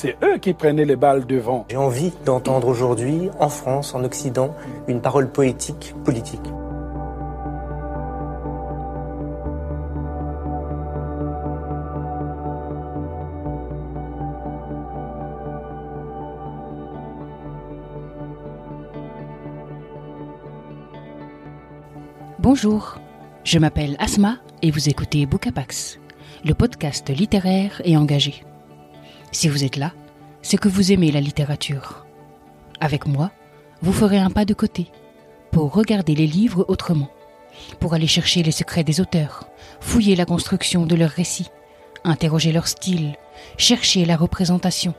c'est eux qui prenaient les balles devant. J'ai envie d'entendre aujourd'hui, en France, en Occident, une parole poétique, politique. Bonjour, je m'appelle Asma et vous écoutez Bookapax, le podcast littéraire et engagé. Si vous êtes là, c'est que vous aimez la littérature. Avec moi, vous ferez un pas de côté pour regarder les livres autrement, pour aller chercher les secrets des auteurs, fouiller la construction de leurs récits, interroger leur style, chercher la représentation,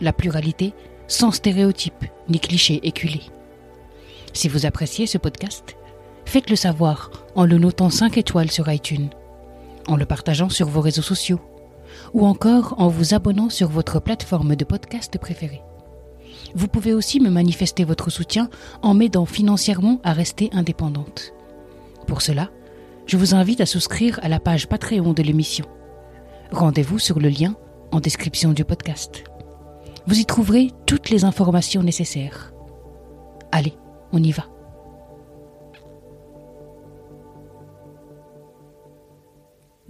la pluralité sans stéréotypes ni clichés éculés. Si vous appréciez ce podcast, faites-le savoir en le notant 5 étoiles sur iTunes, en le partageant sur vos réseaux sociaux ou encore en vous abonnant sur votre plateforme de podcast préférée. Vous pouvez aussi me manifester votre soutien en m'aidant financièrement à rester indépendante. Pour cela, je vous invite à souscrire à la page Patreon de l'émission. Rendez-vous sur le lien en description du podcast. Vous y trouverez toutes les informations nécessaires. Allez, on y va.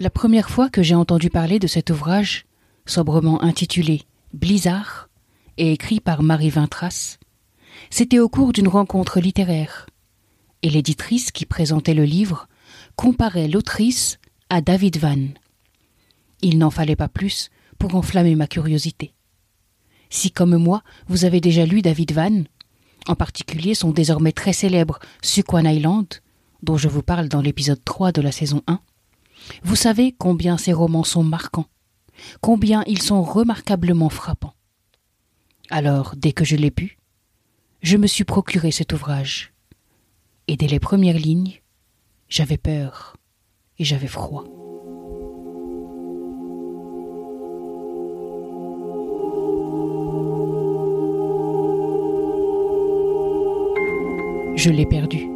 La première fois que j'ai entendu parler de cet ouvrage, sobrement intitulé Blizzard et écrit par Marie Vintras, c'était au cours d'une rencontre littéraire, et l'éditrice qui présentait le livre comparait l'autrice à David Van. Il n'en fallait pas plus pour enflammer ma curiosité. Si, comme moi, vous avez déjà lu David Van, en particulier son désormais très célèbre Suquan Island, dont je vous parle dans l'épisode 3 de la saison 1, vous savez combien ces romans sont marquants, combien ils sont remarquablement frappants. Alors, dès que je l'ai pu, je me suis procuré cet ouvrage. Et dès les premières lignes, j'avais peur et j'avais froid. Je l'ai perdu.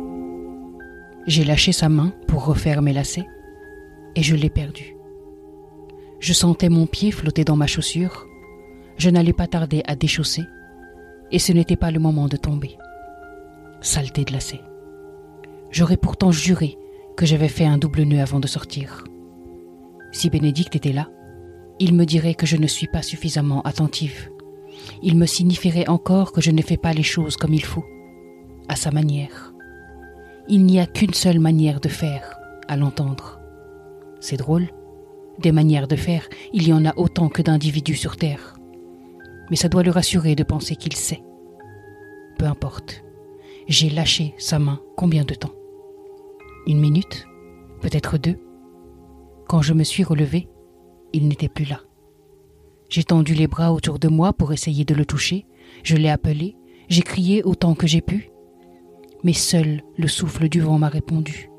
J'ai lâché sa main pour refaire mes lacets et je l'ai perdu. Je sentais mon pied flotter dans ma chaussure. Je n'allais pas tarder à déchausser, et ce n'était pas le moment de tomber. Saleté de lacet. J'aurais pourtant juré que j'avais fait un double nœud avant de sortir. Si Bénédicte était là, il me dirait que je ne suis pas suffisamment attentive. Il me signifierait encore que je ne fais pas les choses comme il faut, à sa manière. Il n'y a qu'une seule manière de faire, à l'entendre. C'est drôle. Des manières de faire, il y en a autant que d'individus sur Terre. Mais ça doit le rassurer de penser qu'il sait. Peu importe. J'ai lâché sa main combien de temps? Une minute? Peut-être deux? Quand je me suis relevé, il n'était plus là. J'ai tendu les bras autour de moi pour essayer de le toucher, je l'ai appelé, j'ai crié autant que j'ai pu, mais seul le souffle du vent m'a répondu.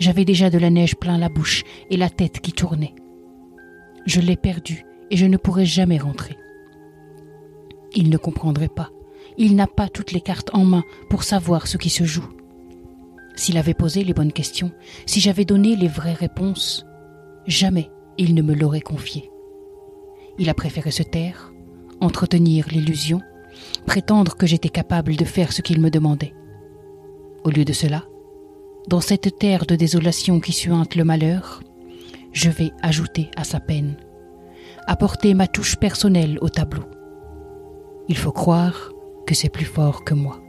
J'avais déjà de la neige plein la bouche et la tête qui tournait. Je l'ai perdu et je ne pourrai jamais rentrer. Il ne comprendrait pas. Il n'a pas toutes les cartes en main pour savoir ce qui se joue. S'il avait posé les bonnes questions, si j'avais donné les vraies réponses, jamais il ne me l'aurait confié. Il a préféré se taire, entretenir l'illusion, prétendre que j'étais capable de faire ce qu'il me demandait. Au lieu de cela, dans cette terre de désolation qui suinte le malheur, je vais ajouter à sa peine, apporter ma touche personnelle au tableau. Il faut croire que c'est plus fort que moi.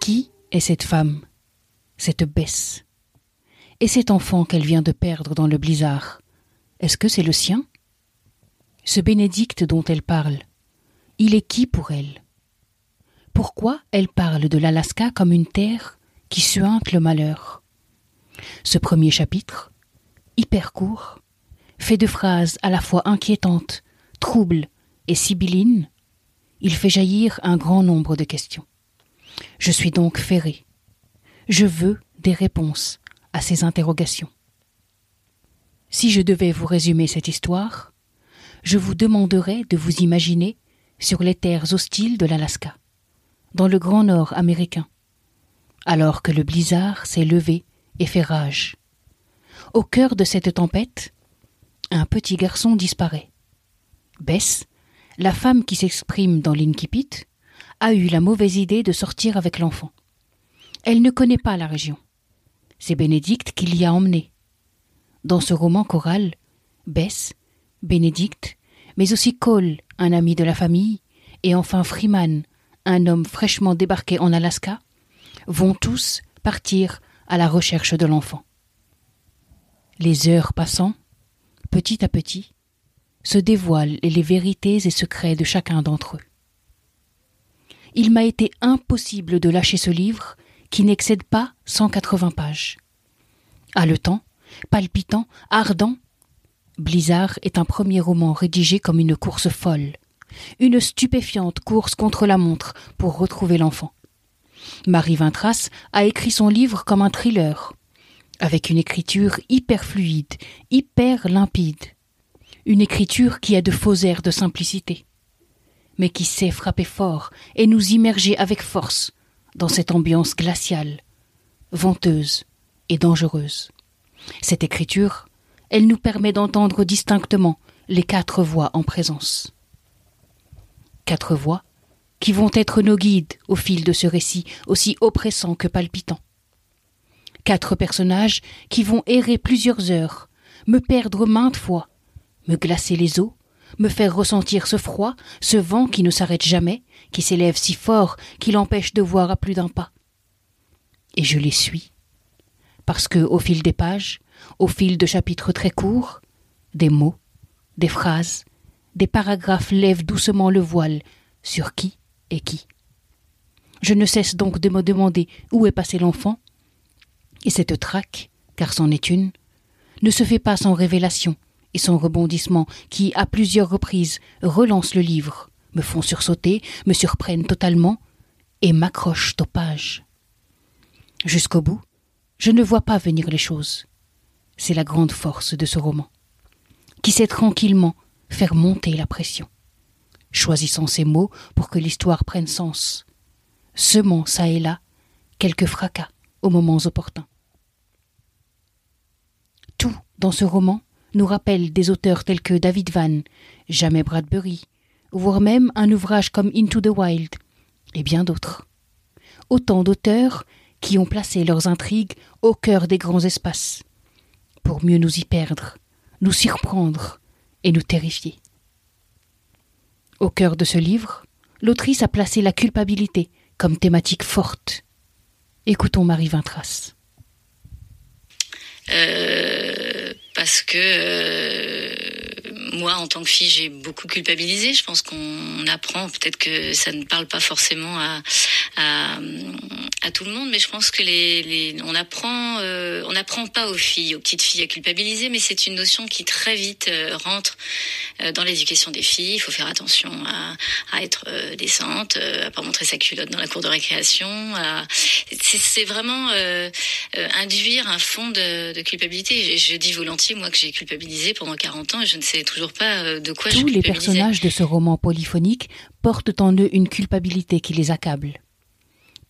Qui est cette femme, cette baisse? Et cet enfant qu'elle vient de perdre dans le blizzard, est-ce que c'est le sien? Ce Bénédicte dont elle parle, il est qui pour elle? Pourquoi elle parle de l'Alaska comme une terre qui suinte le malheur? Ce premier chapitre, hyper court, fait de phrases à la fois inquiétantes, troubles et sibyllines, il fait jaillir un grand nombre de questions. Je suis donc ferré. Je veux des réponses à ces interrogations. Si je devais vous résumer cette histoire, je vous demanderais de vous imaginer sur les terres hostiles de l'Alaska, dans le grand nord américain, alors que le blizzard s'est levé et fait rage. Au cœur de cette tempête, un petit garçon disparaît. Bess, la femme qui s'exprime dans l'Inkipit, a eu la mauvaise idée de sortir avec l'enfant. Elle ne connaît pas la région. C'est Bénédicte qui l'y a emmené. Dans ce roman choral, Bess, Bénédicte, mais aussi Cole, un ami de la famille, et enfin Freeman, un homme fraîchement débarqué en Alaska, vont tous partir à la recherche de l'enfant. Les heures passant, petit à petit, se dévoilent les vérités et secrets de chacun d'entre eux. Il m'a été impossible de lâcher ce livre qui n'excède pas 180 pages. Haletant, palpitant, ardent, Blizzard est un premier roman rédigé comme une course folle, une stupéfiante course contre la montre pour retrouver l'enfant. Marie Vintras a écrit son livre comme un thriller, avec une écriture hyper fluide, hyper limpide, une écriture qui a de faux airs de simplicité, mais qui sait frapper fort et nous immerger avec force dans cette ambiance glaciale, venteuse et dangereuse. Cette écriture, elle nous permet d'entendre distinctement les quatre voix en présence. Quatre voix qui vont être nos guides au fil de ce récit aussi oppressant que palpitant. Quatre personnages qui vont errer plusieurs heures, me perdre maintes fois, me glacer les os, me faire ressentir ce froid, ce vent qui ne s'arrête jamais, qui s'élève si fort qu'il empêche de voir à plus d'un pas. Et je les suis, parce que, au fil des pages, au fil de chapitres très courts, des mots, des phrases, des paragraphes lèvent doucement le voile sur qui est qui. Je ne cesse donc de me demander où est passé l'enfant, et cette traque, car c'en est une, ne se fait pas sans révélation, et son rebondissement qui, à plusieurs reprises, relance le livre, me font sursauter, me surprennent totalement et m'accrochent aux pages. Jusqu'au bout, je ne vois pas venir les choses. C'est la grande force de ce roman, qui sait tranquillement faire monter la pression, choisissant ses mots pour que l'histoire prenne sens, semant ça et là quelques fracas aux moments opportuns. Tout dans ce roman nous rappelle des auteurs tels que David Van, Jamais Bradbury, voire même un ouvrage comme Into the Wild, et bien d'autres. Autant d'auteurs qui ont placé leurs intrigues au cœur des grands espaces, pour mieux nous y perdre, nous surprendre et nous terrifier. Au cœur de ce livre, l'autrice a placé la culpabilité comme thématique forte. Écoutons Marie Vintras. Euh, parce que euh, moi, en tant que fille, j'ai beaucoup culpabilisé. Je pense qu'on apprend, peut-être que ça ne parle pas forcément à, à, à tout le monde, mais je pense que les, les on apprend, euh, on n'apprend pas aux filles, aux petites filles à culpabiliser, mais c'est une notion qui très vite euh, rentre euh, dans l'éducation des filles. Il faut faire attention à, à être euh, décente, à pas montrer sa culotte dans la cour de récréation. C'est vraiment induire un fond de, de culpabilité. Je, je dis volontiers, moi, que j'ai culpabilisé pendant 40 ans et je ne sais toujours pas de quoi Tous les personnages de ce roman polyphonique portent en eux une culpabilité qui les accable.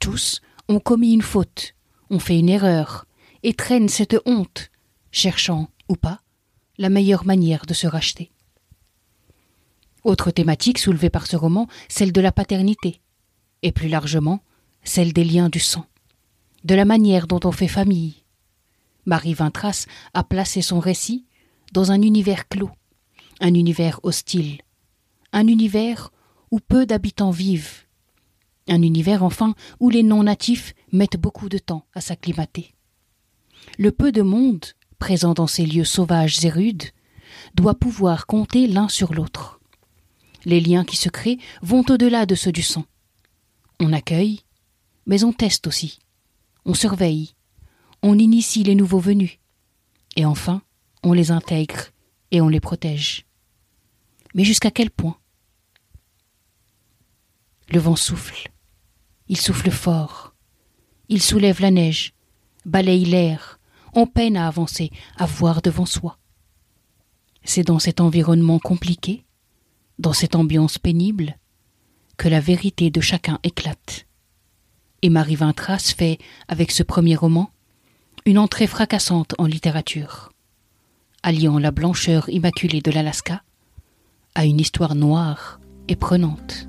Tous ont commis une faute, ont fait une erreur, et traînent cette honte, cherchant, ou pas, la meilleure manière de se racheter. Autre thématique soulevée par ce roman, celle de la paternité, et plus largement, celle des liens du sang, de la manière dont on fait famille. Marie Vintras a placé son récit dans un univers clos, un univers hostile, un univers où peu d'habitants vivent, un univers enfin où les non-natifs mettent beaucoup de temps à s'acclimater. Le peu de monde présent dans ces lieux sauvages et rudes doit pouvoir compter l'un sur l'autre. Les liens qui se créent vont au-delà de ceux du sang. On accueille, mais on teste aussi. On surveille. On initie les nouveaux venus. Et enfin, on les intègre et on les protège. Mais jusqu'à quel point? Le vent souffle. Il souffle fort. Il soulève la neige, balaye l'air. On peine à avancer, à voir devant soi. C'est dans cet environnement compliqué, dans cette ambiance pénible, que la vérité de chacun éclate. Et Marie Vintras fait, avec ce premier roman, une entrée fracassante en littérature, alliant la blancheur immaculée de l'Alaska à une histoire noire et prenante.